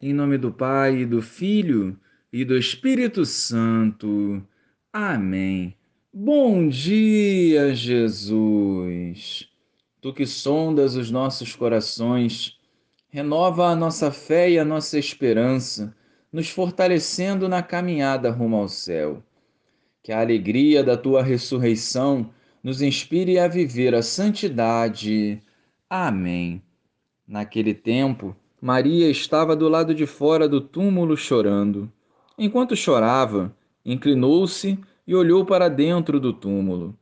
Em nome do Pai, do Filho e do Espírito Santo. Amém. Bom dia, Jesus. Tu que sondas os nossos corações, renova a nossa fé e a nossa esperança, nos fortalecendo na caminhada rumo ao céu. Que a alegria da tua ressurreição nos inspire a viver a santidade. Amém. Naquele tempo, Maria estava do lado de fora do túmulo chorando. Enquanto chorava, inclinou-se e olhou para dentro do túmulo.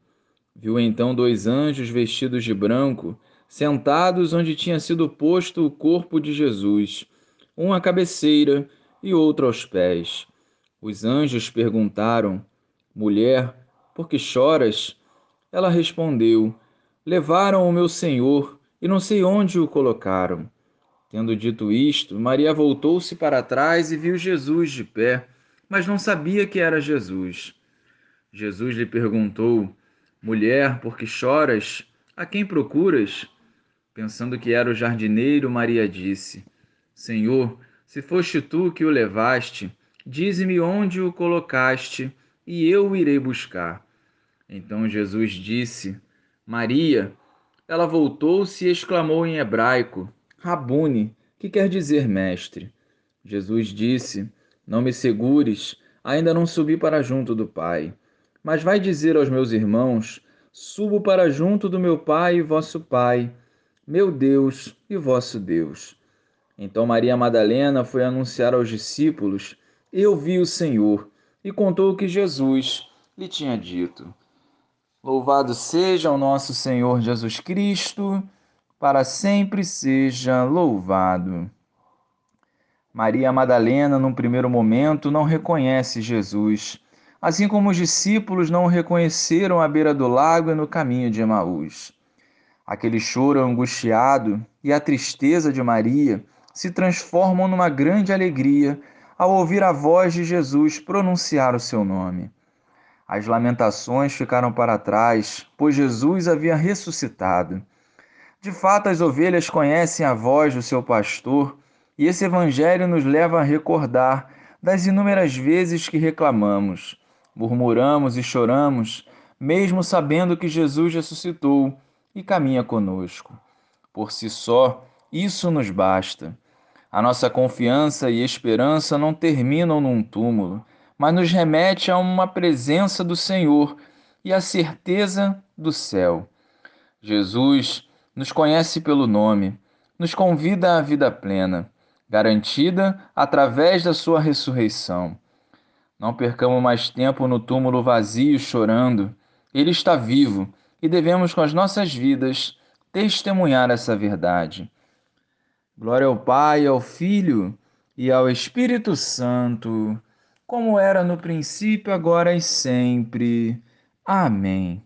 Viu então dois anjos vestidos de branco, sentados onde tinha sido posto o corpo de Jesus, um à cabeceira e outro aos pés. Os anjos perguntaram: Mulher, por que choras? Ela respondeu: Levaram o meu senhor e não sei onde o colocaram. Tendo dito isto, Maria voltou-se para trás e viu Jesus de pé, mas não sabia que era Jesus. Jesus lhe perguntou: Mulher, por que choras? A quem procuras? Pensando que era o jardineiro, Maria disse: Senhor, se foste tu que o levaste, dize-me onde o colocaste, e eu o irei buscar. Então Jesus disse: Maria. Ela voltou-se e exclamou em hebraico: Rabune, que quer dizer mestre. Jesus disse: Não me segures, ainda não subi para junto do Pai. Mas vai dizer aos meus irmãos: Subo para junto do meu Pai e vosso Pai, meu Deus e vosso Deus. Então Maria Madalena foi anunciar aos discípulos: Eu vi o Senhor, e contou o que Jesus lhe tinha dito. Louvado seja o nosso Senhor Jesus Cristo, para sempre seja louvado. Maria Madalena, num primeiro momento, não reconhece Jesus, assim como os discípulos não o reconheceram à beira do lago e no caminho de Emaús. Aquele choro angustiado e a tristeza de Maria se transformam numa grande alegria ao ouvir a voz de Jesus pronunciar o seu nome. As lamentações ficaram para trás, pois Jesus havia ressuscitado. De fato, as ovelhas conhecem a voz do seu pastor, e esse evangelho nos leva a recordar das inúmeras vezes que reclamamos, murmuramos e choramos, mesmo sabendo que Jesus ressuscitou e caminha conosco. Por si só, isso nos basta. A nossa confiança e esperança não terminam num túmulo mas nos remete a uma presença do Senhor e a certeza do céu. Jesus nos conhece pelo nome, nos convida à vida plena, garantida através da sua ressurreição. Não percamos mais tempo no túmulo vazio chorando. Ele está vivo e devemos, com as nossas vidas, testemunhar essa verdade. Glória ao Pai, ao Filho e ao Espírito Santo como era no princípio, agora e sempre. Amém.